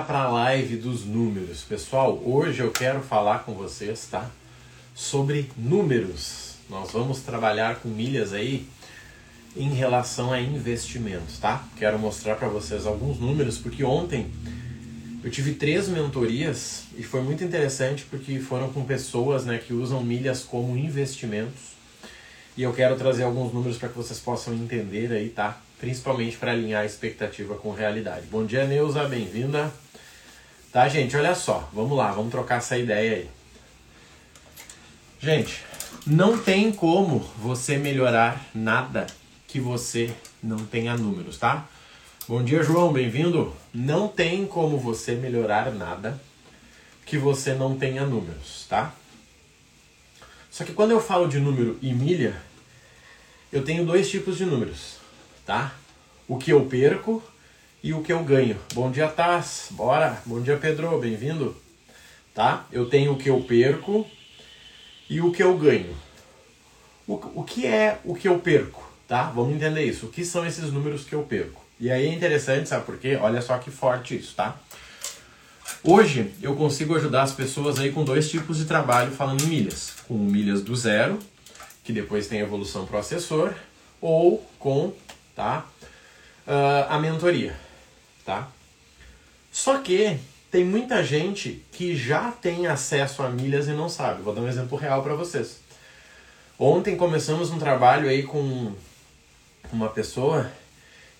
para a live dos números. Pessoal, hoje eu quero falar com vocês, tá? Sobre números. Nós vamos trabalhar com milhas aí em relação a investimentos, tá? Quero mostrar para vocês alguns números porque ontem eu tive três mentorias e foi muito interessante porque foram com pessoas, né, que usam milhas como investimentos. E eu quero trazer alguns números para que vocês possam entender aí, tá? Principalmente para alinhar a expectativa com a realidade. Bom dia, Neuza, bem-vinda. Tá, gente? Olha só, vamos lá, vamos trocar essa ideia aí. Gente, não tem como você melhorar nada que você não tenha números, tá? Bom dia, João, bem-vindo. Não tem como você melhorar nada que você não tenha números, tá? Só que quando eu falo de número e milha, eu tenho dois tipos de números, tá? O que eu perco e o que eu ganho. Bom dia, Taz. Bora. Bom dia, Pedro. Bem-vindo. Tá? Eu tenho o que eu perco e o que eu ganho. O, o que é o que eu perco? Tá? Vamos entender isso. O que são esses números que eu perco? E aí é interessante, sabe por quê? Olha só que forte isso, tá? Hoje eu consigo ajudar as pessoas aí com dois tipos de trabalho falando milhas. Com milhas do zero, que depois tem evolução pro assessor, ou com tá, uh, a mentoria tá? Só que tem muita gente que já tem acesso a milhas e não sabe. Vou dar um exemplo real para vocês. Ontem começamos um trabalho aí com uma pessoa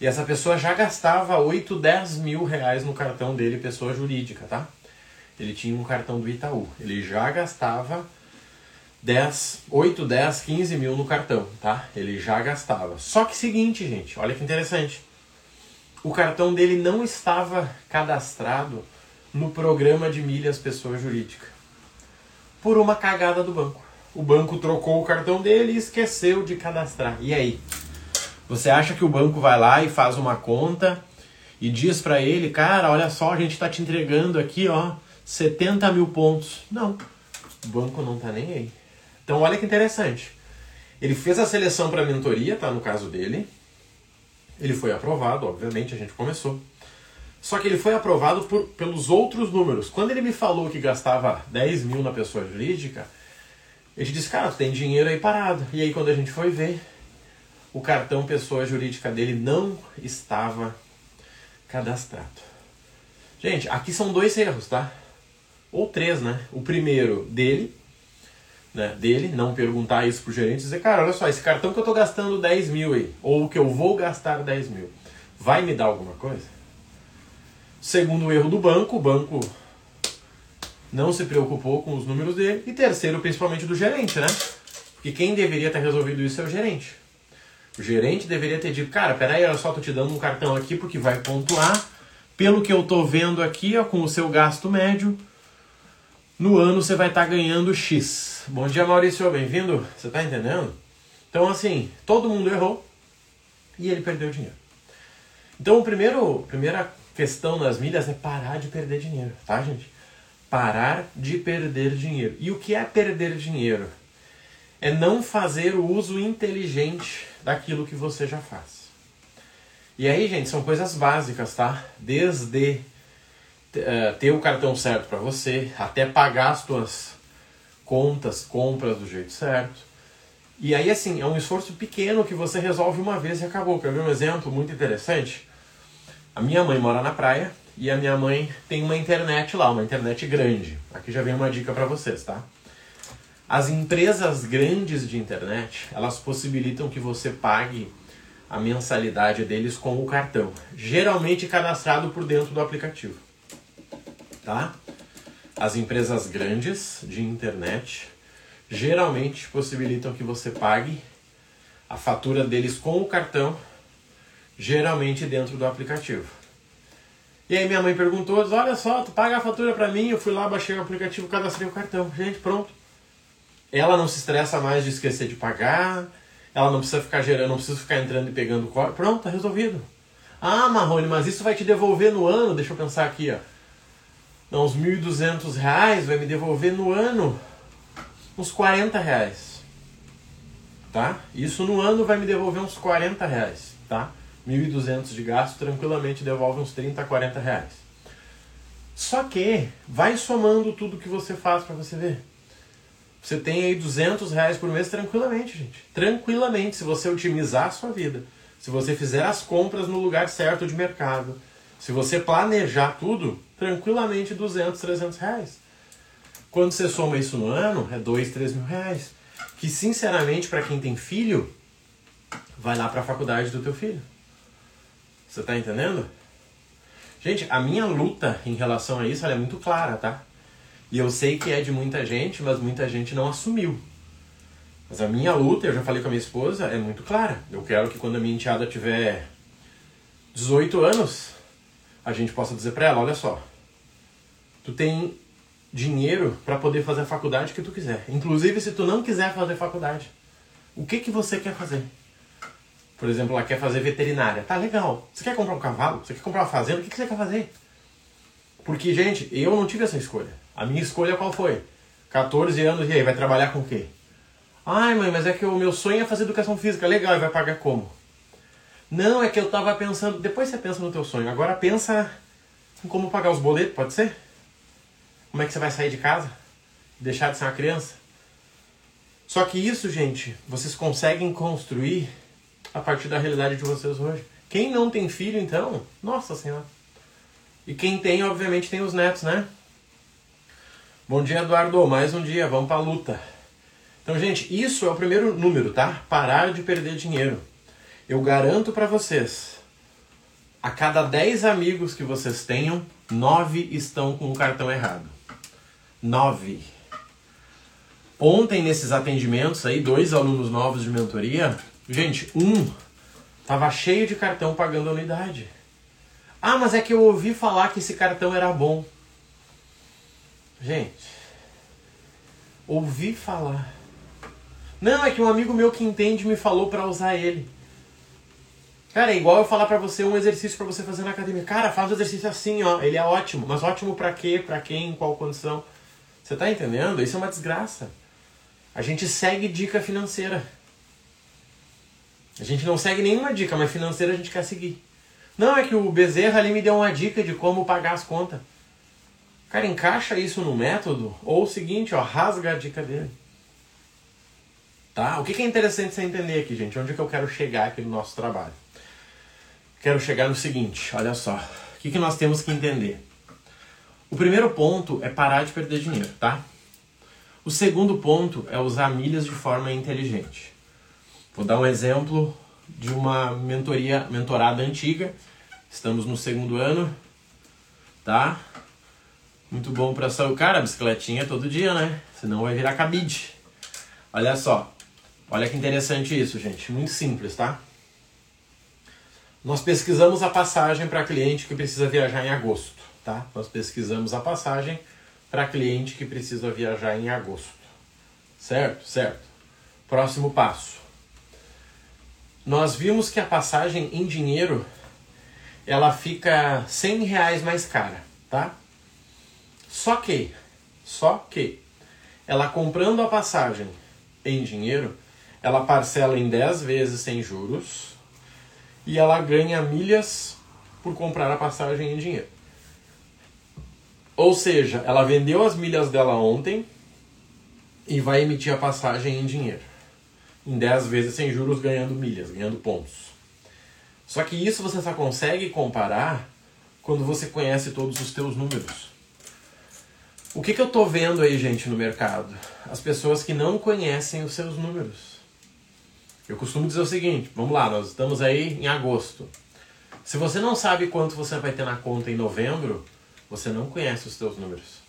e essa pessoa já gastava 8, 10 mil reais no cartão dele, pessoa jurídica, tá? Ele tinha um cartão do Itaú. Ele já gastava 10, 8, 10, 15 mil no cartão, tá? Ele já gastava. Só que seguinte, gente, olha que interessante o cartão dele não estava cadastrado no programa de milhas pessoa jurídica. Por uma cagada do banco. O banco trocou o cartão dele e esqueceu de cadastrar. E aí? Você acha que o banco vai lá e faz uma conta e diz para ele, cara, olha só, a gente está te entregando aqui, ó, 70 mil pontos. Não, o banco não tá nem aí. Então olha que interessante. Ele fez a seleção para mentoria, tá no caso dele, ele foi aprovado, obviamente, a gente começou. Só que ele foi aprovado por, pelos outros números. Quando ele me falou que gastava 10 mil na pessoa jurídica, ele disse, cara, tem dinheiro aí parado. E aí quando a gente foi ver, o cartão pessoa jurídica dele não estava cadastrado. Gente, aqui são dois erros, tá? Ou três, né? O primeiro dele, né, dele, não perguntar isso pro gerente e dizer, cara, olha só, esse cartão que eu tô gastando 10 mil aí, ou que eu vou gastar 10 mil, vai me dar alguma coisa? Segundo erro do banco, o banco não se preocupou com os números dele. E terceiro, principalmente do gerente, né? Porque quem deveria ter resolvido isso é o gerente. O gerente deveria ter dito, cara, peraí, olha só, tô te dando um cartão aqui porque vai pontuar. Pelo que eu tô vendo aqui, ó, com o seu gasto médio, no ano você vai estar tá ganhando X. Bom dia, Maurício, bem-vindo. Você está entendendo? Então, assim, todo mundo errou e ele perdeu dinheiro. Então, a primeira questão nas milhas é parar de perder dinheiro, tá, gente? Parar de perder dinheiro. E o que é perder dinheiro? É não fazer o uso inteligente daquilo que você já faz. E aí, gente, são coisas básicas, tá? Desde uh, ter o cartão certo para você, até pagar as tuas contas, compras do jeito certo. E aí, assim, é um esforço pequeno que você resolve uma vez e acabou. Quer ver um exemplo muito interessante? A minha mãe mora na praia e a minha mãe tem uma internet lá, uma internet grande. Aqui já vem uma dica para vocês, tá? As empresas grandes de internet, elas possibilitam que você pague a mensalidade deles com o cartão, geralmente cadastrado por dentro do aplicativo tá? As empresas grandes de internet geralmente possibilitam que você pague a fatura deles com o cartão, geralmente dentro do aplicativo. E aí minha mãe perguntou, olha só, tu paga a fatura para mim, eu fui lá, baixei o aplicativo, cadastrei o cartão. Gente, pronto. Ela não se estressa mais de esquecer de pagar, ela não precisa ficar gerando, não precisa ficar entrando e pegando código. Pronto, tá resolvido. Ah, Marrone, mas isso vai te devolver no ano, deixa eu pensar aqui, ó não, uns 1.200 reais vai me devolver no ano uns 40 reais. Tá? Isso no ano vai me devolver uns 40 reais. Tá? 1.200 de gasto tranquilamente devolve uns 30, 40 reais. Só que vai somando tudo que você faz para você ver. Você tem aí 200 reais por mês tranquilamente, gente. Tranquilamente, se você otimizar a sua vida. Se você fizer as compras no lugar certo de mercado. Se você planejar tudo, tranquilamente 200, 300 reais. Quando você soma isso no ano, é 2, 3 mil reais. Que, sinceramente, para quem tem filho, vai lá para a faculdade do teu filho. Você está entendendo? Gente, a minha luta em relação a isso é muito clara, tá? E eu sei que é de muita gente, mas muita gente não assumiu. Mas a minha luta, eu já falei com a minha esposa, é muito clara. Eu quero que quando a minha enteada tiver 18 anos, a gente possa dizer para ela, olha só, tu tem dinheiro para poder fazer a faculdade que tu quiser. Inclusive se tu não quiser fazer faculdade, o que que você quer fazer? Por exemplo, ela quer fazer veterinária. Tá legal. Você quer comprar um cavalo? Você quer comprar uma fazenda? O que, que você quer fazer? Porque, gente, eu não tive essa escolha. A minha escolha qual foi? 14 anos, e aí, vai trabalhar com o quê? Ai, mãe, mas é que o meu sonho é fazer educação física. Legal, e vai pagar como? Não, é que eu tava pensando. Depois você pensa no teu sonho. Agora pensa em como pagar os boletos, pode ser? Como é que você vai sair de casa? Deixar de ser uma criança? Só que isso, gente, vocês conseguem construir a partir da realidade de vocês hoje. Quem não tem filho, então, nossa senhora. E quem tem, obviamente, tem os netos, né? Bom dia, Eduardo. Mais um dia, vamos pra luta. Então, gente, isso é o primeiro número, tá? Parar de perder dinheiro. Eu garanto para vocês, a cada 10 amigos que vocês tenham, 9 estão com o cartão errado. 9. Ontem, nesses atendimentos aí, dois alunos novos de mentoria, Gente, um tava cheio de cartão pagando anuidade. Ah, mas é que eu ouvi falar que esse cartão era bom. Gente, ouvi falar. Não, é que um amigo meu que entende me falou para usar ele. Cara, é igual eu falar para você um exercício para você fazer na academia. Cara, faz o exercício assim, ó. Ele é ótimo. Mas ótimo para quê? Para quem? Em qual condição? Você tá entendendo? Isso é uma desgraça. A gente segue dica financeira. A gente não segue nenhuma dica, mas financeira a gente quer seguir. Não, é que o Bezerra ali me deu uma dica de como pagar as contas. Cara, encaixa isso no método, ou o seguinte, ó, rasga a dica dele. Tá? O que, é interessante você entender aqui, gente? Onde é que eu quero chegar aqui no nosso trabalho? Quero chegar no seguinte, olha só. O que, que nós temos que entender? O primeiro ponto é parar de perder dinheiro, tá? O segundo ponto é usar milhas de forma inteligente. Vou dar um exemplo de uma mentoria, mentorada antiga. Estamos no segundo ano, tá? Muito bom para sair. Cara, a bicicletinha é todo dia, né? Senão vai virar cabide. Olha só. Olha que interessante isso, gente. Muito simples, tá? Nós pesquisamos a passagem para cliente que precisa viajar em agosto, tá? Nós pesquisamos a passagem para cliente que precisa viajar em agosto. Certo? Certo. Próximo passo nós vimos que a passagem em dinheiro ela fica 100 reais mais cara, tá? Só que, só que, ela comprando a passagem em dinheiro, ela parcela em 10 vezes sem juros e ela ganha milhas por comprar a passagem em dinheiro. Ou seja, ela vendeu as milhas dela ontem e vai emitir a passagem em dinheiro em 10 vezes sem juros ganhando milhas, ganhando pontos. Só que isso você só consegue comparar quando você conhece todos os teus números. O que, que eu estou vendo aí, gente, no mercado? As pessoas que não conhecem os seus números. Eu costumo dizer o seguinte, vamos lá, nós estamos aí em agosto. Se você não sabe quanto você vai ter na conta em novembro, você não conhece os seus números.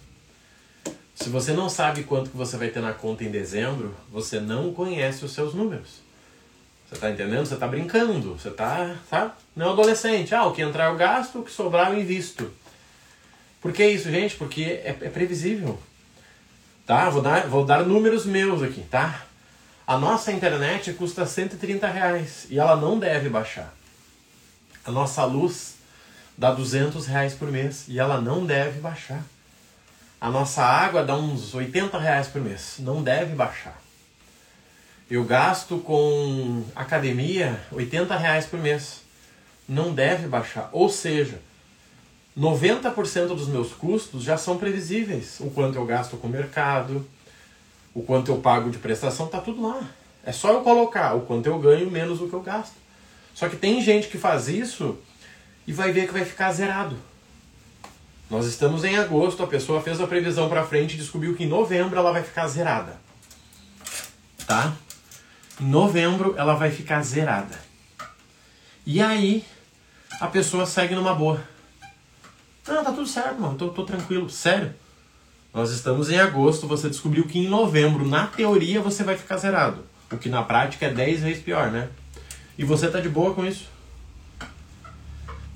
Se você não sabe quanto que você vai ter na conta em dezembro, você não conhece os seus números. Você está entendendo? Você está brincando. Você está, sabe? Não é adolescente. Ah, o que entrar eu gasto, o que sobrar eu invisto. Por que isso, gente? Porque é, é previsível. Tá? Vou dar, vou dar números meus aqui, tá? A nossa internet custa 130 reais e ela não deve baixar. A nossa luz dá 200 reais por mês e ela não deve baixar. A nossa água dá uns 80 reais por mês, não deve baixar. Eu gasto com academia 80 reais por mês, não deve baixar. Ou seja, 90% dos meus custos já são previsíveis. O quanto eu gasto com o mercado, o quanto eu pago de prestação, tá tudo lá. É só eu colocar o quanto eu ganho menos o que eu gasto. Só que tem gente que faz isso e vai ver que vai ficar zerado. Nós estamos em agosto, a pessoa fez a previsão para frente e descobriu que em novembro ela vai ficar zerada. Tá? Em novembro ela vai ficar zerada. E aí a pessoa segue numa boa. Não, tá tudo certo, mano, tô, tô tranquilo. Sério? Nós estamos em agosto, você descobriu que em novembro, na teoria, você vai ficar zerado. O que na prática é 10 vezes pior, né? E você tá de boa com isso?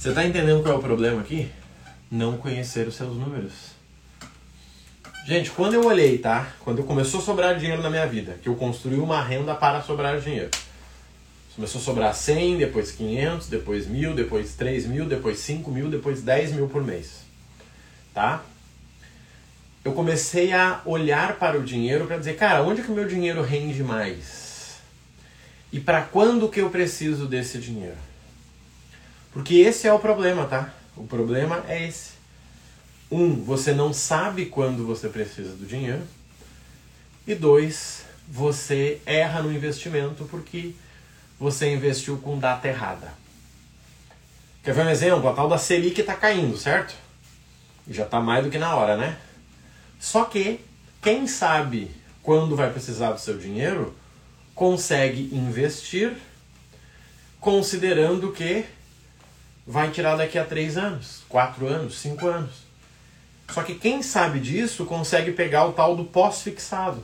Você tá entendendo qual é o problema aqui? Não conhecer os seus números. Gente, quando eu olhei, tá? Quando começou a sobrar dinheiro na minha vida, que eu construí uma renda para sobrar dinheiro. Começou a sobrar 100, depois 500, depois 1.000, depois 3 mil, depois 5 mil, depois 10 mil por mês. Tá? Eu comecei a olhar para o dinheiro para dizer, cara, onde que o meu dinheiro rende mais? E para quando que eu preciso desse dinheiro? Porque esse é o problema, tá? O problema é esse. Um, você não sabe quando você precisa do dinheiro. E dois, você erra no investimento porque você investiu com data errada. Quer ver um exemplo? A tal da Selic está caindo, certo? Já está mais do que na hora, né? Só que quem sabe quando vai precisar do seu dinheiro consegue investir considerando que vai tirar daqui a três anos, quatro anos, cinco anos. Só que quem sabe disso consegue pegar o tal do pós-fixado,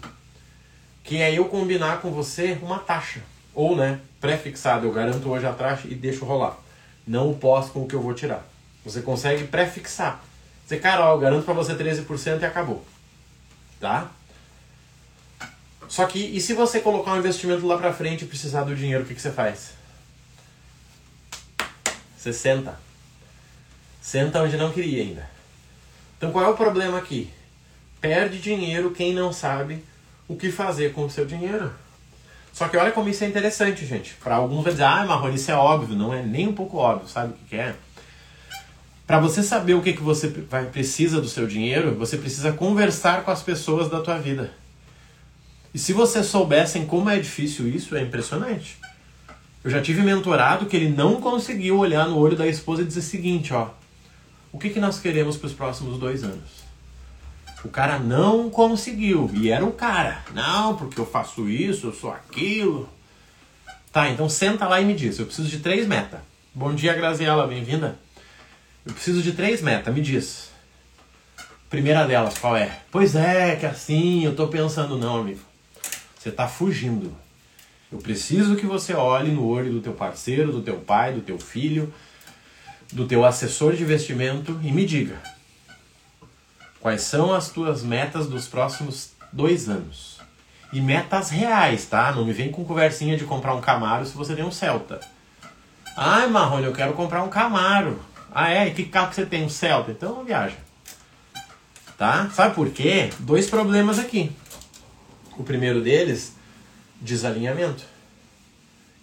que é eu combinar com você uma taxa. Ou, né, pré-fixado, eu garanto hoje a taxa e deixo rolar. Não o pós com o que eu vou tirar. Você consegue pré-fixar. Você, cara, ó, eu garanto para você 13% e acabou. Tá? Só que, e se você colocar um investimento lá pra frente e precisar do dinheiro, o que, que você faz? Você senta. Senta onde não queria ainda. Então qual é o problema aqui? Perde dinheiro quem não sabe o que fazer com o seu dinheiro. Só que olha como isso é interessante, gente. Para alguns vai dizer, ah, Marrone, isso é óbvio. Não é nem um pouco óbvio, sabe o que, que é? Para você saber o que, que você vai, precisa do seu dinheiro, você precisa conversar com as pessoas da tua vida. E se vocês soubessem como é difícil isso, é impressionante. Eu já tive mentorado que ele não conseguiu olhar no olho da esposa e dizer o seguinte, ó. O que, que nós queremos para os próximos dois anos? O cara não conseguiu. E era o cara. Não, porque eu faço isso, eu sou aquilo. Tá, então senta lá e me diz. Eu preciso de três metas. Bom dia, Graziela, bem-vinda. Eu preciso de três metas, me diz. Primeira delas, qual é? Pois é, que assim, eu tô pensando, não, amigo. Você tá fugindo. Eu preciso que você olhe no olho do teu parceiro, do teu pai, do teu filho, do teu assessor de investimento e me diga Quais são as tuas metas dos próximos dois anos? E metas reais, tá? Não me vem com conversinha de comprar um Camaro se você tem um Celta. Ai, Marrone, eu quero comprar um Camaro. Ah, é? E que carro que você tem? Um Celta? Então não viaja. Tá? Sabe por quê? Dois problemas aqui. O primeiro deles, desalinhamento.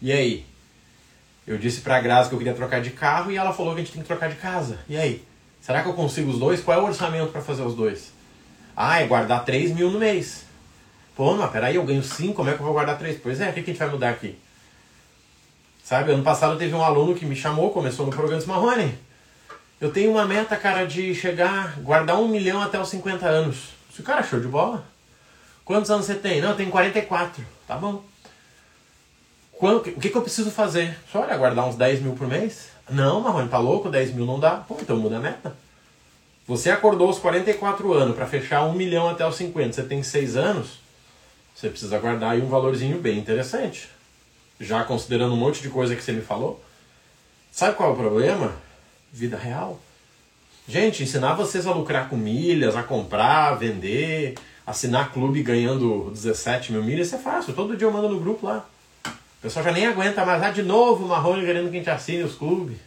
E aí? Eu disse pra Graça que eu queria trocar de carro e ela falou que a gente tem que trocar de casa. E aí? Será que eu consigo os dois? Qual é o orçamento para fazer os dois? Ah, é guardar 3 mil no mês. Pô, mas peraí, eu ganho 5, como é que eu vou guardar 3? Pois é, o que, a gente vai mudar aqui? Sabe, ano passado teve um aluno que me chamou, começou no programa Marrone. Eu tenho uma meta, cara, de chegar, guardar um milhão até os 50 anos. Se o cara show de bola. Quantos anos você tem? Não, eu tenho 44. Tá bom. Quando, o que, que eu preciso fazer? Só olha, guardar uns 10 mil por mês? Não, Marrone, tá louco? 10 mil não dá. Pô, então muda a meta. Você acordou aos 44 anos para fechar 1 milhão até os 50. Você tem 6 anos, você precisa guardar aí um valorzinho bem interessante. Já considerando um monte de coisa que você me falou. Sabe qual é o problema? Vida real. Gente, ensinar vocês a lucrar com milhas, a comprar, a vender, assinar clube ganhando 17 mil milhas, isso é fácil. Todo dia eu mando no grupo lá. O pessoal já nem aguenta mais. Ah, de novo o Marrone querendo que a gente assine os clubes.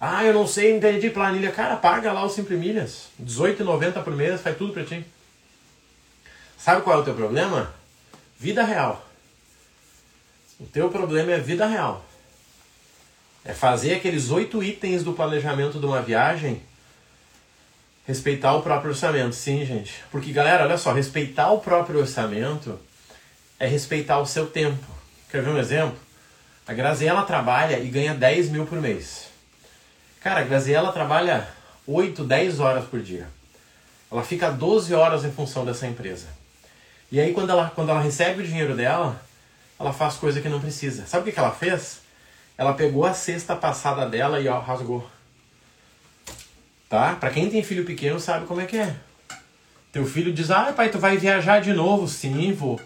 Ah, eu não sei, entendi planilha. Cara, paga lá os Simple Milhas. R$18,90 por mês, faz tudo pra ti. Sabe qual é o teu problema? Vida real. O teu problema é vida real. É fazer aqueles oito itens do planejamento de uma viagem respeitar o próprio orçamento. Sim, gente. Porque, galera, olha só, respeitar o próprio orçamento é respeitar o seu tempo. Quer ver um exemplo? A Graziella trabalha e ganha 10 mil por mês. Cara, a Graziella trabalha 8, 10 horas por dia. Ela fica 12 horas em função dessa empresa. E aí, quando ela, quando ela recebe o dinheiro dela, ela faz coisa que não precisa. Sabe o que, que ela fez? Ela pegou a cesta passada dela e ó, rasgou. Tá? Para quem tem filho pequeno sabe como é que é. Teu filho diz: "Ah, pai, tu vai viajar de novo?" Sim, vou.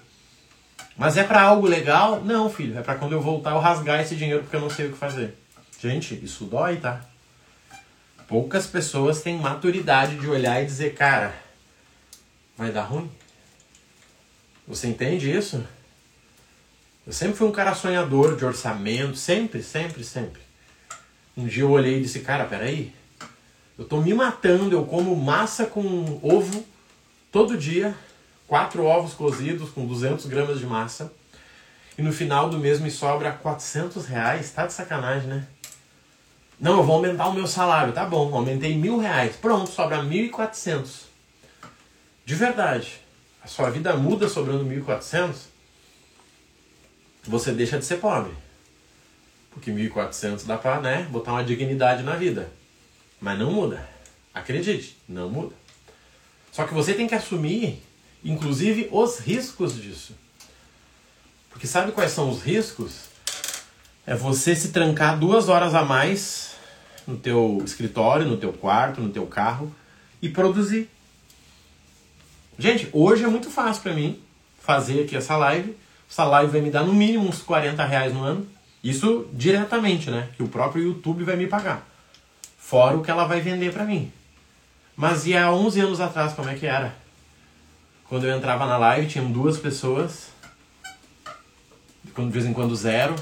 Mas é para algo legal? Não, filho, é para quando eu voltar eu rasgar esse dinheiro porque eu não sei o que fazer. Gente, isso dói, tá? Poucas pessoas têm maturidade de olhar e dizer, cara, vai dar ruim. Você entende isso? Eu sempre fui um cara sonhador de orçamento, sempre, sempre, sempre. Um dia eu olhei e disse, cara, peraí, eu tô me matando, eu como massa com ovo todo dia, quatro ovos cozidos com 200 gramas de massa, e no final do mês me sobra 400 reais, tá de sacanagem, né? Não, eu vou aumentar o meu salário, tá bom, aumentei mil reais, pronto, sobra 1.400. De verdade, a sua vida muda sobrando 1.400? você deixa de ser pobre. Porque 1.400 dá para né, botar uma dignidade na vida. Mas não muda. Acredite, não muda. Só que você tem que assumir, inclusive, os riscos disso. Porque sabe quais são os riscos? É você se trancar duas horas a mais no teu escritório, no teu quarto, no teu carro e produzir. Gente, hoje é muito fácil para mim fazer aqui essa live essa live vai me dar no mínimo uns 40 reais no ano. Isso diretamente, né? Que o próprio YouTube vai me pagar. Fora o que ela vai vender para mim. Mas e há 11 anos atrás, como é que era? Quando eu entrava na live, tinham duas pessoas. De vez em quando zero.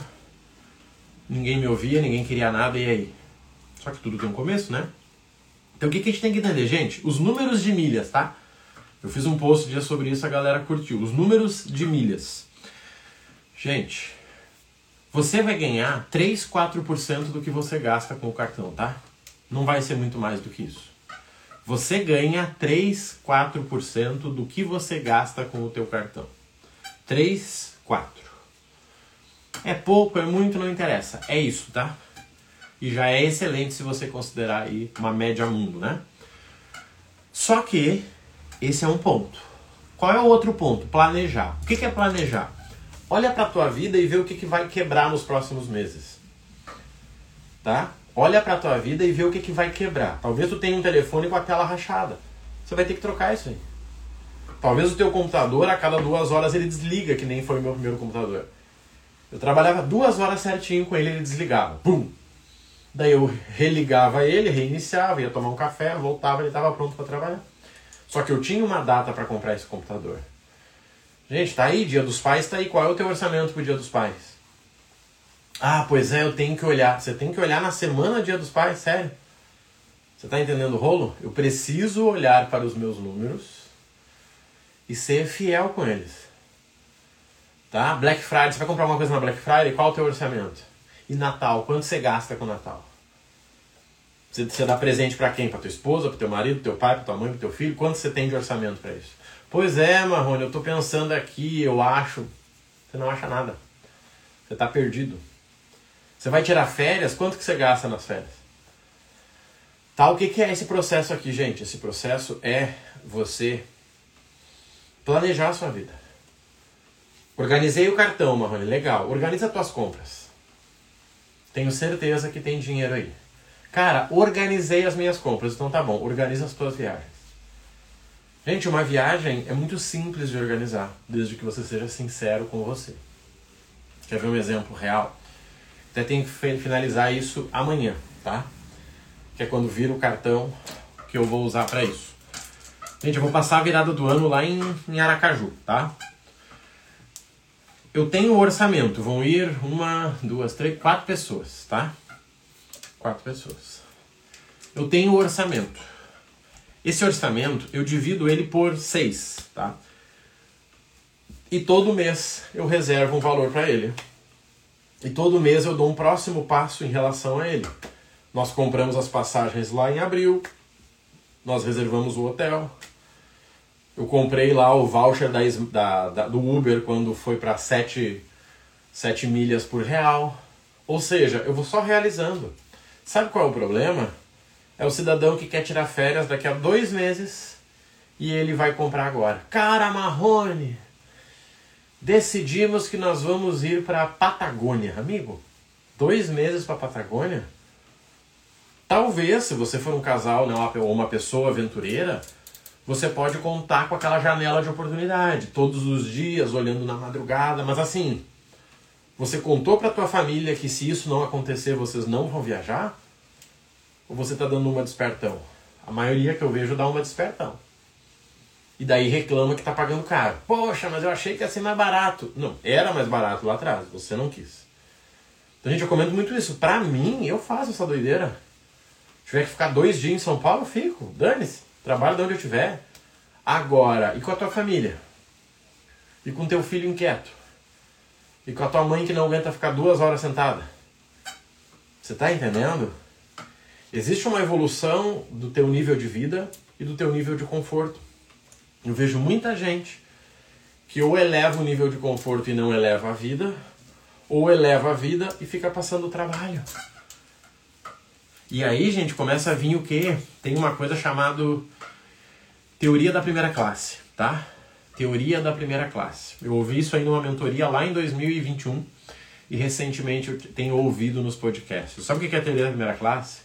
Ninguém me ouvia, ninguém queria nada, e aí? Só que tudo tem um começo, né? Então o que, a gente tem que entender, gente? Os números de milhas, tá? Eu fiz um post dia sobre isso, a galera curtiu. Os números de milhas. Gente, você vai ganhar 3, 4% do que você gasta com o cartão, tá? Não vai ser muito mais do que isso. Você ganha 3, 4% do que você gasta com o teu cartão. 3, 4. É pouco, é muito, não interessa. É isso, tá? E já é excelente se você considerar aí uma média mundo, né? Só que esse é um ponto. Qual é o outro ponto? Planejar. O que é planejar? Olha para tua vida e vê o que, que vai quebrar nos próximos meses. Tá? Olha para tua vida e vê o que, que vai quebrar. Talvez tu tenha um telefone com a tela rachada. Você vai ter que trocar isso aí. Talvez o teu computador, a cada duas horas, ele desliga, que nem foi o meu primeiro computador. Eu trabalhava duas horas certinho com ele, ele desligava. Pum! Daí eu religava ele, reiniciava, ia tomar um café, voltava, ele estava pronto para trabalhar. Só que eu tinha uma data para comprar esse computador. Gente, tá aí, dia dos pais tá aí. Qual é o teu orçamento pro dia dos pais? Ah, pois é, eu tenho que olhar. Você tem que olhar na semana dia dos pais, sério. Você tá entendendo o rolo? Eu preciso olhar para os meus números e ser fiel com eles. Tá? Black Friday, você vai comprar uma coisa na Black Friday, qual é o teu orçamento? E Natal, quanto você gasta com Natal? Você, você dá presente para quem? Para tua esposa, para teu marido, teu pai, para tua mãe, para teu filho? Quanto você tem de orçamento para isso? Pois é, Marrone, eu tô pensando aqui, eu acho. Você não acha nada. Você tá perdido. Você vai tirar férias? Quanto que você gasta nas férias? Tá, o que, que é esse processo aqui, gente? Esse processo é você planejar a sua vida. Organizei o cartão, Marrone, legal. Organiza as tuas compras. Tenho certeza que tem dinheiro aí. Cara, organizei as minhas compras, então tá bom. Organiza as tuas viagens. Gente, uma viagem é muito simples de organizar, desde que você seja sincero com você. Quer ver um exemplo real? Até tem que finalizar isso amanhã, tá? Que é quando vira o cartão que eu vou usar para isso. Gente, eu vou passar a virada do ano lá em, em Aracaju, tá? Eu tenho um orçamento, vão ir uma, duas, três, quatro pessoas, tá? Quatro pessoas. Eu tenho um orçamento. Esse orçamento eu divido ele por seis, tá? E todo mês eu reservo um valor para ele. E todo mês eu dou um próximo passo em relação a ele. Nós compramos as passagens lá em abril, nós reservamos o hotel. Eu comprei lá o voucher da, da, da do Uber quando foi para 7, 7 milhas por real. Ou seja, eu vou só realizando. Sabe qual é o problema? É o cidadão que quer tirar férias daqui a dois meses e ele vai comprar agora. Cara, Marrone, decidimos que nós vamos ir para Patagônia, amigo. Dois meses para Patagônia? Talvez, se você for um casal né, ou uma pessoa aventureira, você pode contar com aquela janela de oportunidade, todos os dias, olhando na madrugada, mas assim, você contou para tua família que se isso não acontecer, vocês não vão viajar? Ou você está dando uma despertão? A maioria que eu vejo dá uma despertão. E daí reclama que está pagando caro. Poxa, mas eu achei que ia ser mais barato. Não, era mais barato lá atrás, você não quis. Então, gente, eu comento muito isso. Pra mim, eu faço essa doideira. Se tiver que ficar dois dias em São Paulo, eu fico. Dane-se. Trabalho de onde eu estiver. Agora, e com a tua família? E com teu filho inquieto? E com a tua mãe que não aguenta ficar duas horas sentada? Você está entendendo? Existe uma evolução do teu nível de vida e do teu nível de conforto. Eu vejo muita gente que ou eleva o nível de conforto e não eleva a vida, ou eleva a vida e fica passando trabalho. E aí, gente, começa a vir o quê? Tem uma coisa chamada teoria da primeira classe, tá? Teoria da primeira classe. Eu ouvi isso aí numa mentoria lá em 2021 e recentemente eu tenho ouvido nos podcasts. Sabe o que é a teoria da primeira classe?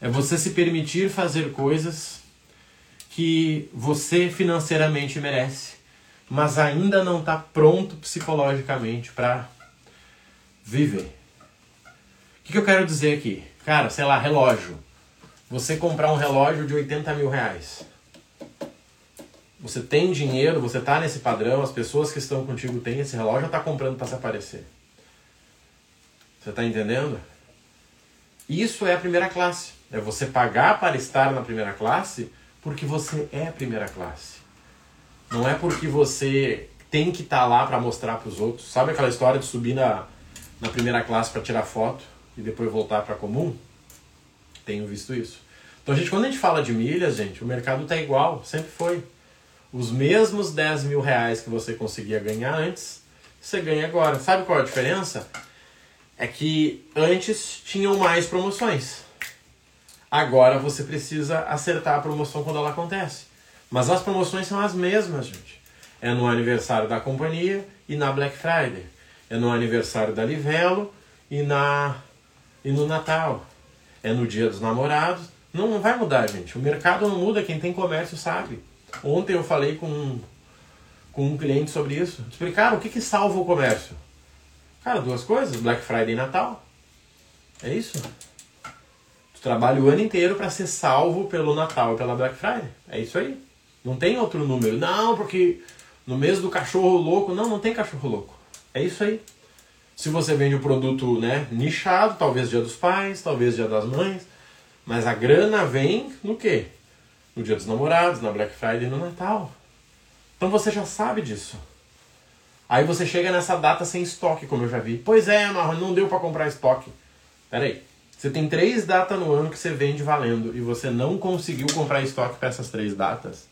É você se permitir fazer coisas que você financeiramente merece, mas ainda não está pronto psicologicamente para viver. O que, que eu quero dizer aqui? Cara, sei lá, relógio. Você comprar um relógio de 80 mil reais. Você tem dinheiro, você está nesse padrão, as pessoas que estão contigo têm esse relógio ou está comprando para se aparecer? Você está entendendo? Isso é a primeira classe. É você pagar para estar na primeira classe porque você é primeira classe. Não é porque você tem que estar tá lá para mostrar para os outros. Sabe aquela história de subir na, na primeira classe para tirar foto e depois voltar para comum? Tenho visto isso. Então, gente, quando a gente fala de milhas, gente, o mercado tá igual, sempre foi. Os mesmos 10 mil reais que você conseguia ganhar antes, você ganha agora. Sabe qual é a diferença? É que antes tinham mais promoções. Agora você precisa acertar a promoção quando ela acontece. Mas as promoções são as mesmas, gente. É no aniversário da companhia e na Black Friday. É no aniversário da Livelo e, na, e no Natal. É no dia dos namorados. Não, não vai mudar, gente. O mercado não muda, quem tem comércio sabe. Ontem eu falei com, com um cliente sobre isso. Explicaram o que, que salva o comércio. Cara, duas coisas: Black Friday e Natal. É isso. Tu trabalha o ano inteiro para ser salvo pelo Natal e pela Black Friday. É isso aí. Não tem outro número. Não, porque no mês do cachorro louco. Não, não tem cachorro louco. É isso aí. Se você vende um produto né, nichado, talvez dia dos pais, talvez dia das mães. Mas a grana vem no quê? No dia dos namorados, na Black Friday e no Natal. Então você já sabe disso. Aí você chega nessa data sem estoque, como eu já vi. Pois é, mas não deu para comprar estoque. Peraí. Você tem três datas no ano que você vende valendo e você não conseguiu comprar estoque para essas três datas.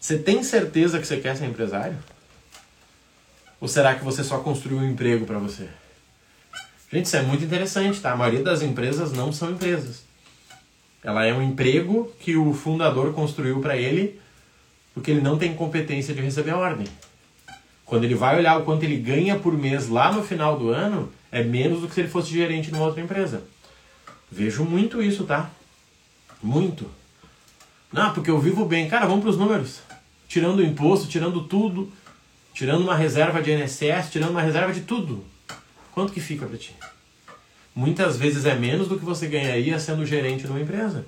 Você tem certeza que você quer ser empresário? Ou será que você só construiu um emprego para você? Gente, isso é muito interessante, tá? A maioria das empresas não são empresas. Ela é um emprego que o fundador construiu para ele porque ele não tem competência de receber a ordem. Quando ele vai olhar o quanto ele ganha por mês lá no final do ano, é menos do que se ele fosse gerente numa outra empresa. Vejo muito isso, tá? Muito. Não, porque eu vivo bem. Cara, vamos para os números. Tirando o imposto, tirando tudo, tirando uma reserva de INSS, tirando uma reserva de tudo. Quanto que fica para ti? Muitas vezes é menos do que você ganharia sendo gerente numa empresa.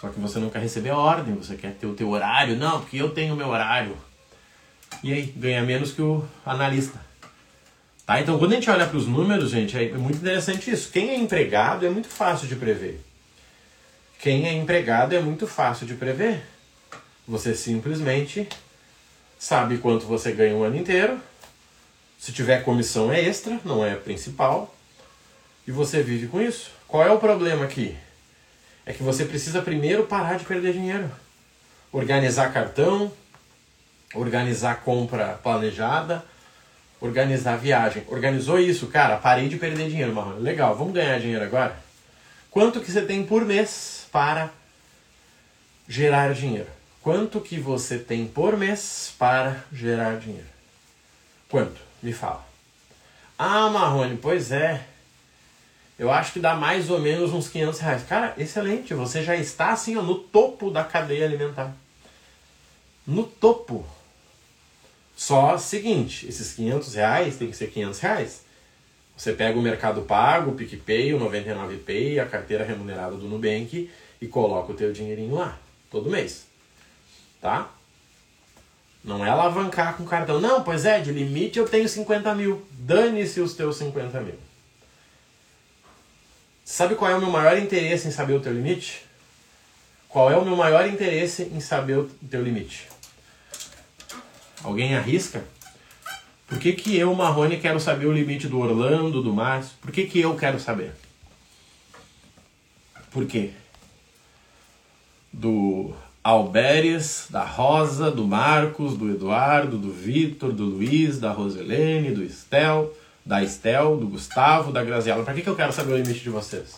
Só que você não quer receber a ordem, você quer ter o teu horário. Não, porque eu tenho o meu horário. E aí, ganha menos que o analista. Tá? Então, quando a gente olha para os números, gente, é muito interessante isso. Quem é empregado é muito fácil de prever. Quem é empregado é muito fácil de prever. Você simplesmente sabe quanto você ganha o ano inteiro, Se tiver comissão é extra, não é principal. E você vive com isso. Qual é o problema aqui? É que você precisa primeiro parar de perder dinheiro. Organizar cartão, organizar compra planejada, organizar viagem. Organizou isso, cara, parei de perder dinheiro, Marrone. Legal, vamos ganhar dinheiro agora? Quanto que você tem por mês para gerar dinheiro? Quanto que você tem por mês para gerar dinheiro? Quanto? Me fala. Ah, Marrone, pois é. Eu acho que dá mais ou menos uns 500 reais. Cara, excelente. Você já está assim ó, no topo da cadeia alimentar. No topo. Só seguinte, esses 500 reais tem que ser 500 reais. Você pega o Mercado Pago, o PicPay, o 99Pay, a carteira remunerada do Nubank e coloca o teu dinheirinho lá, todo mês. Tá? Não é alavancar com cartão. Não, pois é, de limite eu tenho 50 mil. Dane-se os teus 50 mil. Sabe qual é o meu maior interesse em saber o teu limite? Qual é o meu maior interesse em saber o teu limite? Alguém arrisca? Por que, que eu, Marrone, quero saber o limite do Orlando, do Márcio? Por que, que eu quero saber? Por quê? Do Alberes, da Rosa, do Marcos, do Eduardo, do Vitor, do Luiz, da Roselene, do Estel, da Estel, do Gustavo, da Graziela. Para que, que eu quero saber o limite de vocês?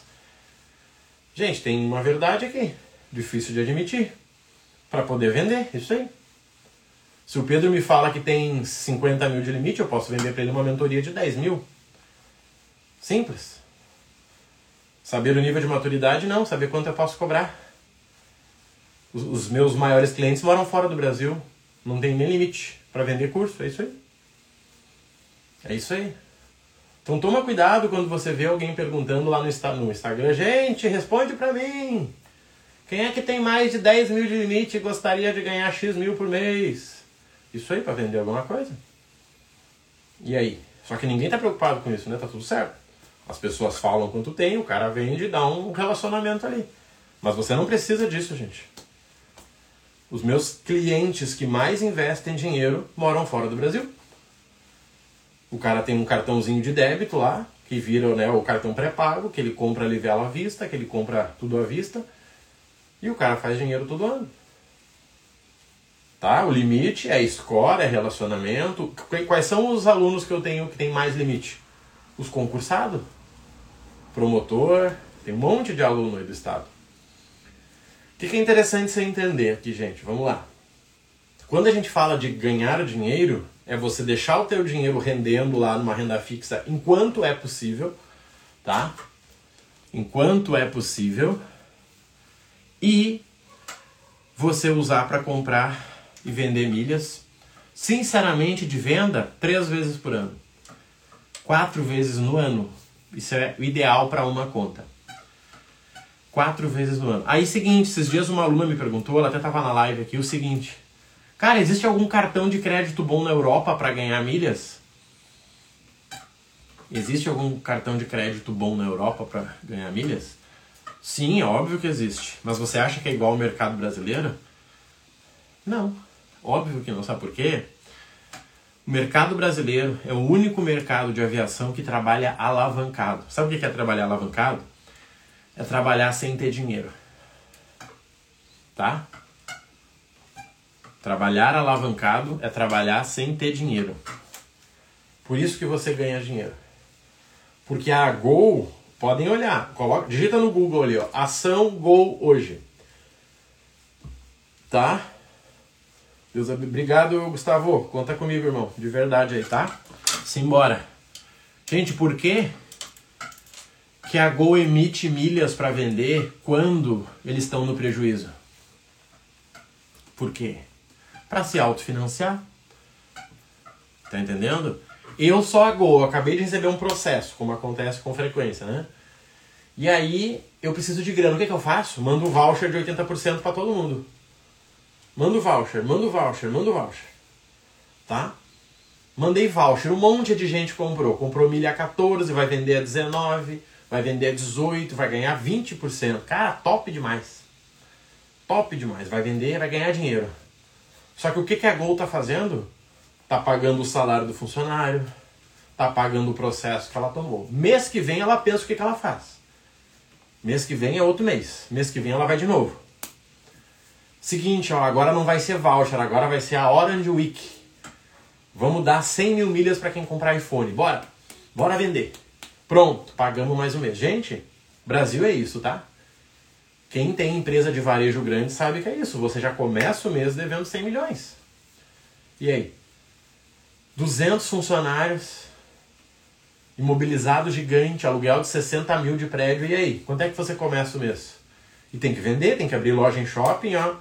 Gente, tem uma verdade aqui, difícil de admitir. Para poder vender, isso aí. Se o Pedro me fala que tem 50 mil de limite, eu posso vender para ele uma mentoria de 10 mil. Simples. Saber o nível de maturidade, não. Saber quanto eu posso cobrar. Os, os meus maiores clientes moram fora do Brasil. Não tem nem limite para vender curso. É isso aí. É isso aí. Então toma cuidado quando você vê alguém perguntando lá no, no Instagram. Gente, responde para mim. Quem é que tem mais de 10 mil de limite e gostaria de ganhar X mil por mês? Isso aí para vender alguma coisa. E aí? Só que ninguém tá preocupado com isso, né? Tá tudo certo. As pessoas falam quanto tem, o cara vende e dá um relacionamento ali. Mas você não precisa disso, gente. Os meus clientes que mais investem dinheiro moram fora do Brasil. O cara tem um cartãozinho de débito lá, que vira né, o cartão pré-pago, que ele compra livela à vista, que ele compra tudo à vista. E o cara faz dinheiro todo ano. Tá? O limite é score, é relacionamento. Quais são os alunos que eu tenho que tem mais limite? Os concursados, promotor, tem um monte de aluno aí do estado. O que, é interessante você entender aqui, gente? Vamos lá. Quando a gente fala de ganhar dinheiro, é você deixar o teu dinheiro rendendo lá numa renda fixa enquanto é possível, tá? Enquanto é possível. E você usar para comprar e vender milhas. Sinceramente, de venda, três vezes por ano. Quatro vezes no ano. Isso é o ideal para uma conta. Quatro vezes no ano. Aí, seguinte, esses dias uma aluna me perguntou, ela até estava na live aqui, o seguinte. Cara, existe algum cartão de crédito bom na Europa para ganhar milhas? Existe algum cartão de crédito bom na Europa para ganhar milhas? Sim, é óbvio que existe. Mas você acha que é igual ao mercado brasileiro? Não. Óbvio que não, sabe por quê? O mercado brasileiro é o único mercado de aviação que trabalha alavancado. Sabe o que é trabalhar alavancado? É trabalhar sem ter dinheiro. Tá? Trabalhar alavancado é trabalhar sem ter dinheiro. Por isso que você ganha dinheiro. Porque a Gol, podem olhar, coloca, digita no Google ali, ó, ação Gol hoje. Tá? Deus Obrigado, Gustavo. Conta comigo, irmão. De verdade aí, tá? Simbora. Gente, por que que a Gol emite milhas para vender quando eles estão no prejuízo? Por quê? Para se autofinanciar. Tá entendendo? Eu sou a Gol, acabei de receber um processo, como acontece com frequência, né? E aí eu preciso de grana. O que, que eu faço? Mando um voucher de 80% para todo mundo. Manda o voucher, manda o voucher, manda o voucher. Tá? Mandei voucher, um monte de gente comprou. Comprou milha a 14, vai vender a 19, vai vender a 18, vai ganhar 20%. Cara, top demais. Top demais. Vai vender, vai ganhar dinheiro. Só que o que, que a Gol tá fazendo? Tá pagando o salário do funcionário, tá pagando o processo que ela tomou. Mês que vem ela pensa o que, que ela faz. Mês que vem é outro mês. Mês que vem ela vai de novo. Seguinte, ó, agora não vai ser voucher, agora vai ser a Orange Week. Vamos dar 100 mil milhas para quem comprar iPhone. Bora! Bora vender. Pronto, pagamos mais um mês. Gente, Brasil é isso, tá? Quem tem empresa de varejo grande sabe que é isso. Você já começa o mês devendo 100 milhões. E aí? 200 funcionários, imobilizado gigante, aluguel de 60 mil de prédio. E aí? Quanto é que você começa o mês? E tem que vender, tem que abrir loja em shopping, ó.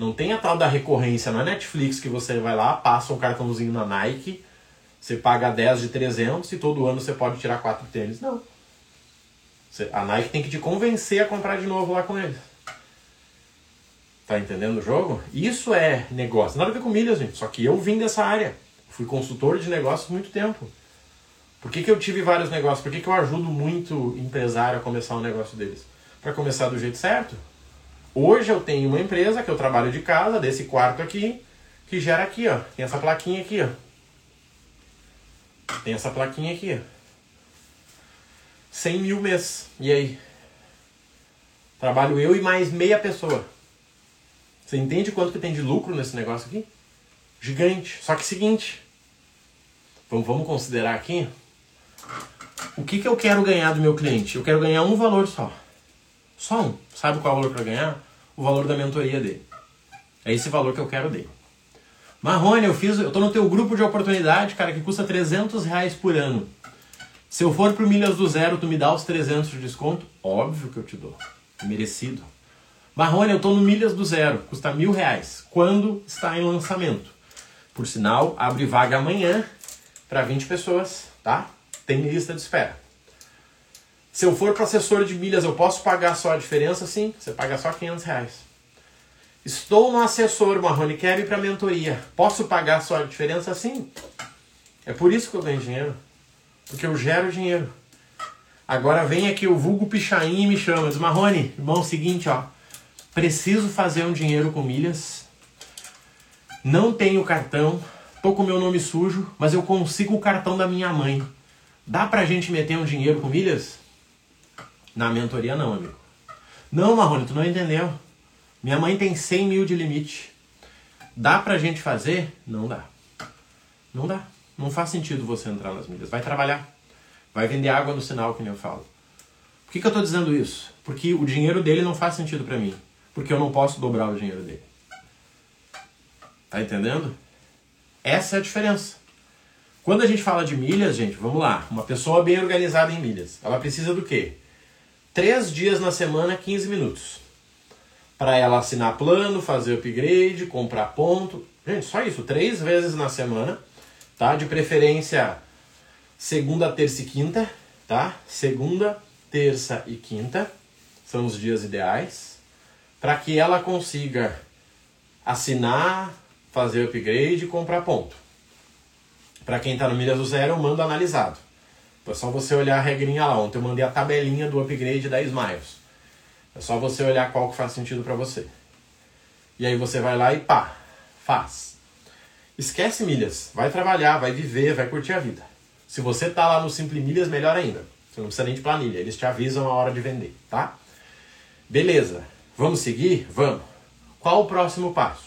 Não tem a tal da recorrência na Netflix que você vai lá, passa um cartãozinho na Nike, você paga 10 de 300 e todo ano você pode tirar quatro tênis. Não. A Nike tem que te convencer a comprar de novo lá com eles. Tá entendendo o jogo? Isso é negócio. Nada a ver com milhas, gente. Só que eu vim dessa área. Fui consultor de negócios muito tempo. Por que, que eu tive vários negócios? Por que, que eu ajudo muito empresário a começar um negócio deles? Para começar do jeito certo. Hoje eu tenho uma empresa que eu trabalho de casa, desse quarto aqui, que gera aqui, ó. Tem essa plaquinha aqui, ó. Tem essa plaquinha aqui, ó. 100 mil mês. E aí? Trabalho eu e mais meia pessoa. Você entende quanto que tem de lucro nesse negócio aqui? Gigante. Só que seguinte. Vamos, vamos considerar aqui. O que, que eu quero ganhar do meu cliente? Eu quero ganhar um valor só. Só um. Sabe qual é o valor para ganhar? O valor da mentoria dele. É esse valor que eu quero dele. Marrone, eu fiz, eu tô no teu grupo de oportunidade, cara, que custa 300 reais por ano. Se eu for pro Milhas do Zero, tu me dá os 300 de desconto? Óbvio que eu te dou. Merecido. Marrone, eu tô no Milhas do Zero, custa mil reais. Quando está em lançamento? Por sinal, abre vaga amanhã para 20 pessoas, tá? Tem lista de espera. Se eu for para assessor de milhas, eu posso pagar só a diferença? Sim, você paga só 500 reais. Estou no assessor Marrone, ir para mentoria. Posso pagar só a diferença? Sim. É por isso que eu ganho dinheiro. Porque eu gero dinheiro. Agora vem aqui o vulgo pichain e me chama. Diz, Marrone, irmão, seguinte, ó. Preciso fazer um dinheiro com milhas. Não tenho cartão. Tô com meu nome sujo, mas eu consigo o cartão da minha mãe. Dá pra gente meter um dinheiro com milhas? Na mentoria não, amigo. Não, Marrone, tu não entendeu. Minha mãe tem 100 mil de limite. Dá pra gente fazer? Não dá. Não dá. Não faz sentido você entrar nas milhas. Vai trabalhar. Vai vender água no sinal, que nem eu falo. Por que, que eu tô dizendo isso? Porque o dinheiro dele não faz sentido para mim. Porque eu não posso dobrar o dinheiro dele. Tá entendendo? Essa é a diferença. Quando a gente fala de milhas, gente, vamos lá. Uma pessoa bem organizada em milhas. Ela precisa do quê? Três dias na semana, 15 minutos para ela assinar plano, fazer upgrade, comprar ponto. Gente, só isso, três vezes na semana, tá? De preferência segunda, terça e quinta, tá? Segunda, terça e quinta são os dias ideais para que ela consiga assinar, fazer upgrade e comprar ponto. Para quem está no Milhas do Zero, eu mando analisado. É só você olhar a regrinha lá. Ontem eu mandei a tabelinha do upgrade da Smiles. É só você olhar qual que faz sentido para você. E aí você vai lá e pá, faz. Esquece milhas, vai trabalhar, vai viver, vai curtir a vida. Se você tá lá no Simple Milhas, melhor ainda. Você não precisa nem de planilha, eles te avisam a hora de vender, tá? Beleza, vamos seguir? Vamos. Qual o próximo passo?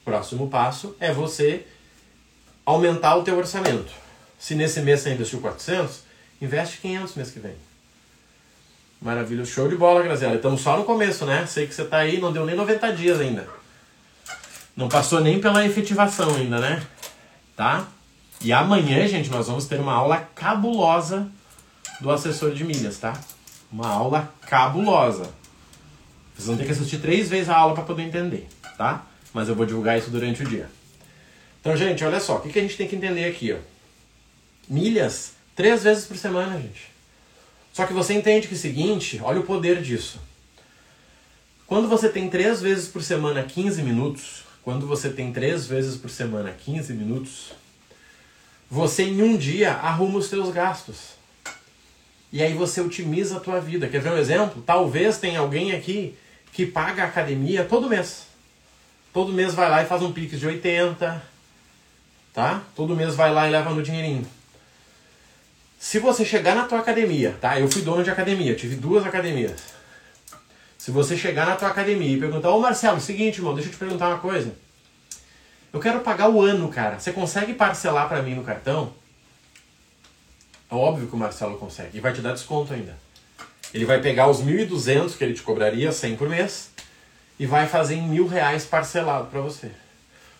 O próximo passo é você aumentar o teu orçamento. Se nesse mês você investiu 400, investe 500 mês que vem. Maravilha, show de bola, Graziela. Estamos só no começo, né? Sei que você está aí, não deu nem 90 dias ainda. Não passou nem pela efetivação ainda, né? Tá? E amanhã, gente, nós vamos ter uma aula cabulosa do assessor de milhas, tá? Uma aula cabulosa. Vocês vão ter que assistir três vezes a aula para poder entender, tá? Mas eu vou divulgar isso durante o dia. Então, gente, olha só, o que, que a gente tem que entender aqui, ó? Milhas, três vezes por semana, gente. Só que você entende que é o seguinte, olha o poder disso. Quando você tem três vezes por semana 15 minutos, quando você tem três vezes por semana 15 minutos, você em um dia arruma os seus gastos. E aí você otimiza a tua vida. Quer ver um exemplo? Talvez tenha alguém aqui que paga a academia todo mês. Todo mês vai lá e faz um pix de 80, tá? Todo mês vai lá e leva no dinheirinho. Se você chegar na tua academia, tá? Eu fui dono de academia, tive duas academias. Se você chegar na tua academia e perguntar, ô Marcelo, seguinte, irmão, deixa eu te perguntar uma coisa. Eu quero pagar o ano, cara. Você consegue parcelar para mim no cartão? É óbvio que o Marcelo consegue. E vai te dar desconto ainda. Ele vai pegar os 1.200 que ele te cobraria, 100 por mês, e vai fazer em mil reais parcelado para você.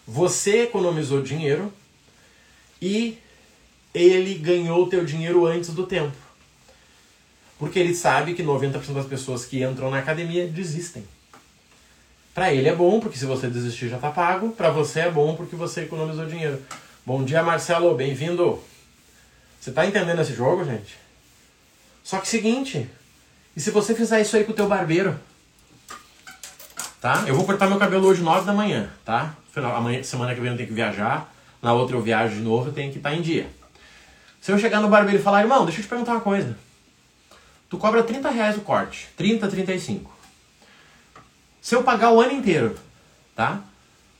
Você economizou dinheiro e ele ganhou o teu dinheiro antes do tempo. Porque ele sabe que 90% das pessoas que entram na academia desistem. Para ele é bom, porque se você desistir já está pago. Para você é bom, porque você economizou dinheiro. Bom dia, Marcelo. Bem-vindo. Você está entendendo esse jogo, gente? Só que seguinte, e se você fizer isso aí com o teu barbeiro? Tá? Eu vou cortar meu cabelo hoje 9 da manhã, tá? Amanhã, semana que vem eu tenho que viajar. Na outra eu viajo de novo, eu tenho que estar em dia. Se eu chegar no barbeiro e falar, irmão, deixa eu te perguntar uma coisa. Tu cobra 30 reais o corte. 30, 35. Se eu pagar o ano inteiro, tá?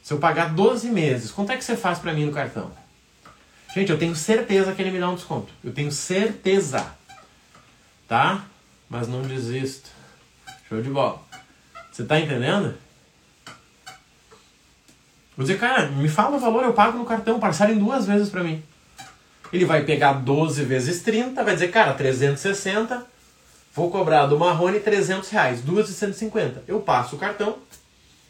Se eu pagar 12 meses, quanto é que você faz para mim no cartão? Gente, eu tenho certeza que ele me dá um desconto. Eu tenho certeza. Tá? Mas não desisto. Show de bola. Você tá entendendo? Vou dizer, cara, me fala o valor, eu pago no cartão, parcela em duas vezes para mim. Ele vai pegar 12 vezes 30, vai dizer, cara, 360, vou cobrar do Marrone 300 reais, 2,150. Eu passo o cartão,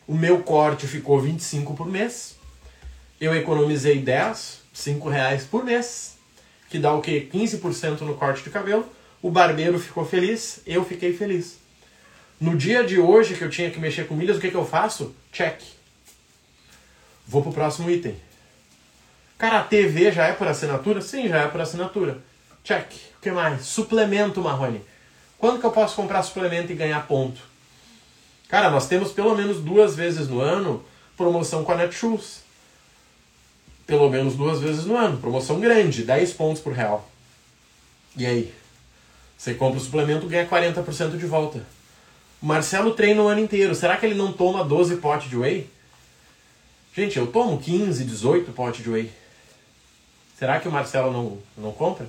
o meu corte ficou 25 por mês, eu economizei 10, 5 reais por mês, que dá o quê? 15% no corte de cabelo. O barbeiro ficou feliz, eu fiquei feliz. No dia de hoje que eu tinha que mexer com milhas, o que, que eu faço? Check. Vou pro próximo item. Cara, a TV já é por assinatura? Sim, já é por assinatura. Check. O que mais? Suplemento, Marrone. Quando que eu posso comprar suplemento e ganhar ponto? Cara, nós temos pelo menos duas vezes no ano promoção com a Netshoes. Pelo menos duas vezes no ano. Promoção grande, 10 pontos por real. E aí? Você compra o suplemento ganha 40% de volta. O Marcelo treina o ano inteiro. Será que ele não toma 12 potes de whey? Gente, eu tomo 15, 18 potes de whey. Será que o Marcelo não, não compra?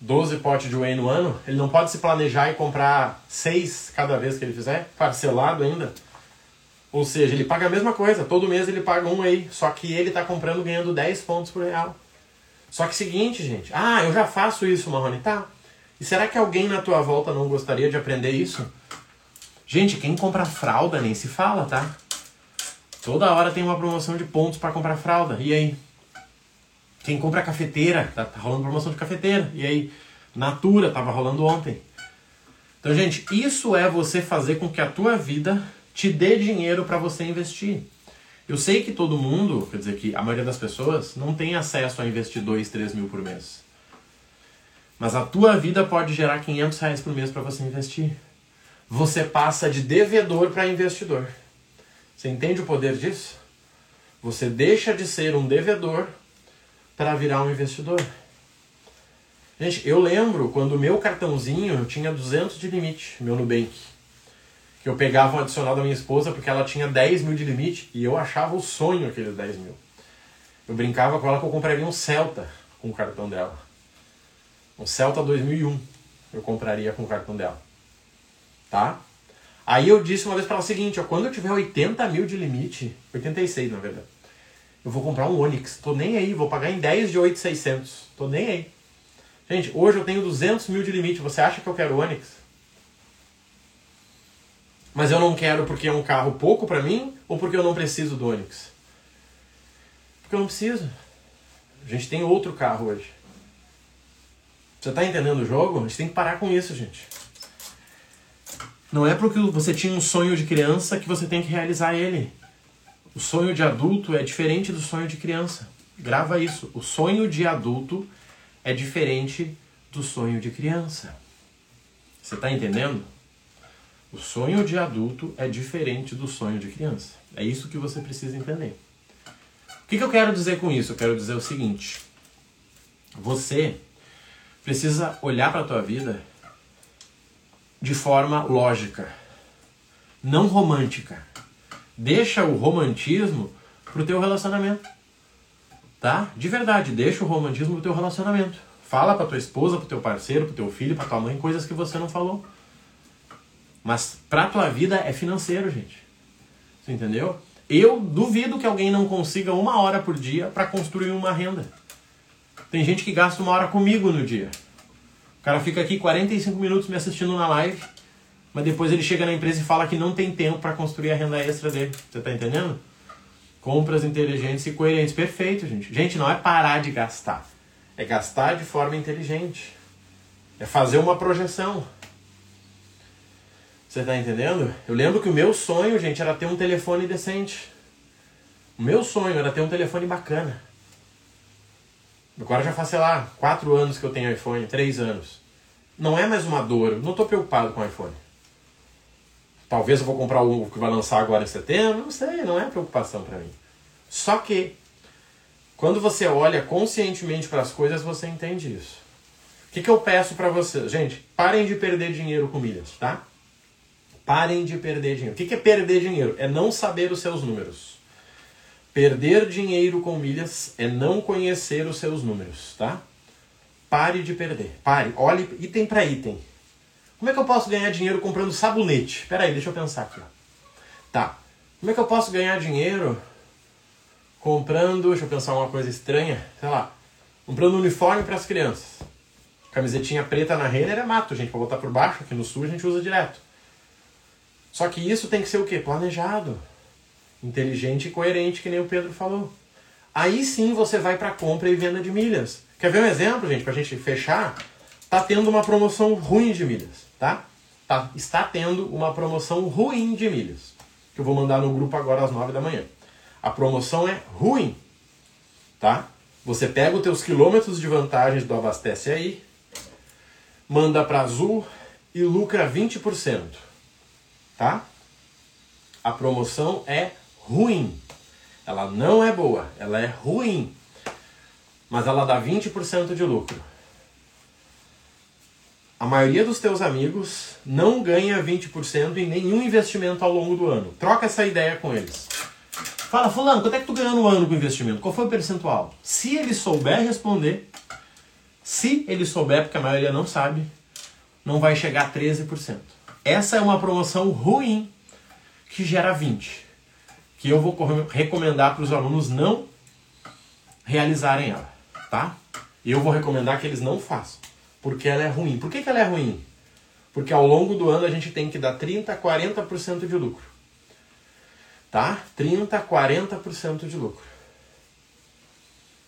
12 potes de whey no ano? Ele não pode se planejar e comprar 6 cada vez que ele fizer? Parcelado ainda? Ou seja, ele paga a mesma coisa. Todo mês ele paga um whey. Só que ele está comprando ganhando 10 pontos por real. Só que seguinte, gente. Ah, eu já faço isso, Marrone. Tá. E será que alguém na tua volta não gostaria de aprender isso? Gente, quem compra fralda nem se fala, tá? Toda hora tem uma promoção de pontos para comprar fralda. E aí? Quem compra cafeteira, tá, tá rolando promoção de cafeteira. E aí, Natura, tava rolando ontem. Então, gente, isso é você fazer com que a tua vida te dê dinheiro para você investir. Eu sei que todo mundo, quer dizer que a maioria das pessoas, não tem acesso a investir 2, 3 mil por mês. Mas a tua vida pode gerar 500 reais por mês para você investir. Você passa de devedor para investidor. Você entende o poder disso? Você deixa de ser um devedor para virar um investidor. Gente, eu lembro quando o meu cartãozinho tinha 200 de limite, meu Nubank. Que eu pegava um adicional da minha esposa porque ela tinha 10 mil de limite e eu achava o sonho aqueles 10 mil. Eu brincava com ela que eu compraria um Celta com o cartão dela. Um Celta 2001 eu compraria com o cartão dela. Tá? Aí eu disse uma vez para ela o seguinte, ó, quando eu tiver 80 mil de limite, 86 na verdade, eu vou comprar um Onix. Tô nem aí, vou pagar em 10 de 8,600. Tô nem aí. Gente, hoje eu tenho 200 mil de limite. Você acha que eu quero Onix? Mas eu não quero porque é um carro pouco para mim ou porque eu não preciso do Onix? Porque eu não preciso. A gente tem outro carro hoje. Você tá entendendo o jogo? A gente tem que parar com isso, gente. Não é porque você tinha um sonho de criança que você tem que realizar ele. O sonho de adulto é diferente do sonho de criança. Grava isso. O sonho de adulto é diferente do sonho de criança. Você está entendendo? O sonho de adulto é diferente do sonho de criança. É isso que você precisa entender. O que, que eu quero dizer com isso? Eu quero dizer o seguinte: você precisa olhar para a tua vida de forma lógica, não romântica. Deixa o romantismo pro teu relacionamento. Tá? De verdade, deixa o romantismo pro teu relacionamento. Fala pra tua esposa, pro teu parceiro, pro teu filho, pra tua mãe, coisas que você não falou. Mas pra tua vida é financeiro, gente. Você entendeu? Eu duvido que alguém não consiga uma hora por dia para construir uma renda. Tem gente que gasta uma hora comigo no dia. O cara fica aqui 45 minutos me assistindo na live, mas depois ele chega na empresa e fala que não tem tempo para construir a renda extra dele. Você tá entendendo? Compras inteligentes e coerentes. Perfeito, gente. Gente, não é parar de gastar. É gastar de forma inteligente. É fazer uma projeção. Você tá entendendo? Eu lembro que o meu sonho, gente, era ter um telefone decente. O meu sonho era ter um telefone bacana. Agora já faz, sei lá, quatro anos que eu tenho iPhone, três anos. Não é mais uma dor, não estou preocupado com iPhone. Talvez eu vou comprar o que vai lançar agora em setembro, não sei, não é preocupação para mim. Só que, quando você olha conscientemente para as coisas, você entende isso. O que, que eu peço para vocês? Gente, parem de perder dinheiro com milhas, tá? Parem de perder dinheiro. O que é perder dinheiro? É não saber os seus números. Perder dinheiro com milhas é não conhecer os seus números, tá? Pare de perder. Pare. Olhe item para item. Como é que eu posso ganhar dinheiro comprando sabonete? Espera aí, deixa eu pensar aqui. Tá. Como é que eu posso ganhar dinheiro comprando, deixa eu pensar uma coisa estranha, sei lá, comprando uniforme para as crianças. Camisetinha preta na renda é mato, gente, para botar por baixo, aqui no sul a gente usa direto. Só que isso tem que ser o quê? Planejado. Inteligente e coerente, que nem o Pedro falou. Aí sim você vai para compra e venda de milhas. Quer ver um exemplo, gente, para a gente fechar? Tá tendo uma promoção ruim de milhas, tá? tá? Está tendo uma promoção ruim de milhas. Que eu vou mandar no grupo agora às 9 da manhã. A promoção é ruim, tá? Você pega os teus quilômetros de vantagens do Abastece Aí, manda para Azul e lucra 20% tá? A promoção é ruim. Ela não é boa, ela é ruim. Mas ela dá 20% de lucro. A maioria dos teus amigos não ganha 20% em nenhum investimento ao longo do ano. Troca essa ideia com eles. Fala, fulano, quanto é que tu ganhou no ano com investimento? Qual foi o percentual? Se ele souber responder, se ele souber, porque a maioria não sabe, não vai chegar a 13%. Essa é uma promoção ruim que gera 20, que eu vou recomendar para os alunos não realizarem ela, tá? Eu vou recomendar que eles não façam, porque ela é ruim. Por que, que ela é ruim? Porque ao longo do ano a gente tem que dar 30, 40% de lucro. Tá? 30, 40% de lucro.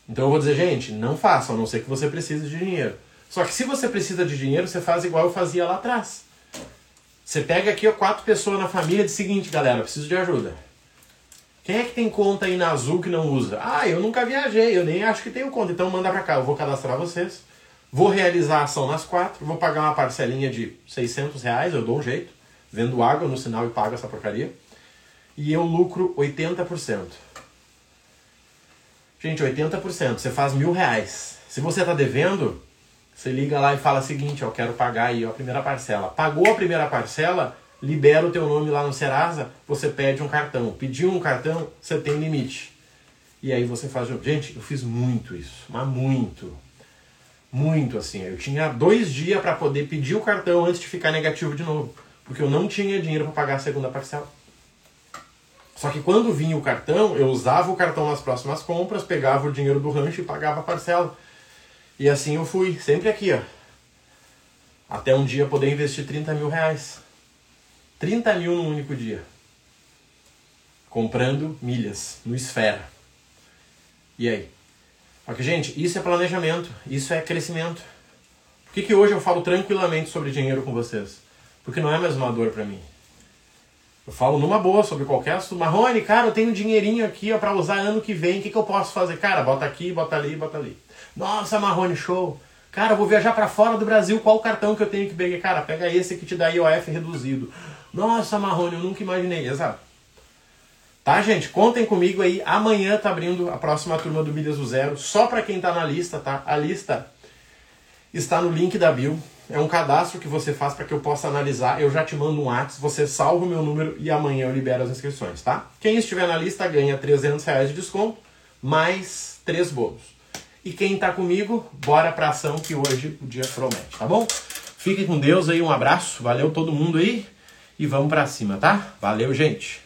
Então eu vou dizer, gente, não façam, a não ser que você precise de dinheiro. Só que se você precisa de dinheiro, você faz igual eu fazia lá atrás. Você pega aqui ó, quatro pessoas na família e diz seguinte, galera, preciso de ajuda. Quem é que tem conta aí na Azul que não usa? Ah, eu nunca viajei, eu nem acho que tenho conta, então manda pra cá, eu vou cadastrar vocês, vou realizar a ação nas quatro, vou pagar uma parcelinha de 600 reais, eu dou um jeito, vendo água no sinal e pago essa porcaria, e eu lucro 80%. Gente, 80%, você faz mil reais. Se você está devendo, você liga lá e fala o seguinte, eu quero pagar aí a primeira parcela. Pagou a primeira parcela, libera o teu nome lá no Serasa, você pede um cartão. Pediu um cartão, você tem limite. E aí você faz... Gente, eu fiz muito isso, mas muito. Muito assim. Eu tinha dois dias para poder pedir o cartão antes de ficar negativo de novo. Porque eu não tinha dinheiro para pagar a segunda parcela. Só que quando vinha o cartão, eu usava o cartão nas próximas compras, pegava o dinheiro do rancho e pagava a parcela. E assim eu fui, sempre aqui, ó. Até um dia poder investir 30 mil reais. 30 mil num único dia. Comprando milhas no Esfera. E aí? Porque, gente, isso é planejamento, isso é crescimento. Por que, que hoje eu falo tranquilamente sobre dinheiro com vocês? Porque não é mais uma dor para mim. Eu falo numa boa sobre qualquer assunto. Marrone, cara, eu tenho um dinheirinho aqui ó, pra usar ano que vem. O que, que eu posso fazer? Cara, bota aqui, bota ali, bota ali. Nossa, Marrone, show. Cara, eu vou viajar para fora do Brasil. Qual o cartão que eu tenho que pegar? Cara, pega esse que te dá IOF reduzido. Nossa, Marrone, eu nunca imaginei. Exato. Tá, gente? Contem comigo aí. Amanhã tá abrindo a próxima turma do Milhas do Zero. Só para quem tá na lista, tá? A lista está no link da bio. É um cadastro que você faz para que eu possa analisar. Eu já te mando um WhatsApp, você salva o meu número e amanhã eu libero as inscrições, tá? Quem estiver na lista ganha 300 reais de desconto, mais três bolos. E quem tá comigo, bora pra ação que hoje o dia promete, tá bom? Fique com Deus aí, um abraço, valeu todo mundo aí e vamos pra cima, tá? Valeu, gente!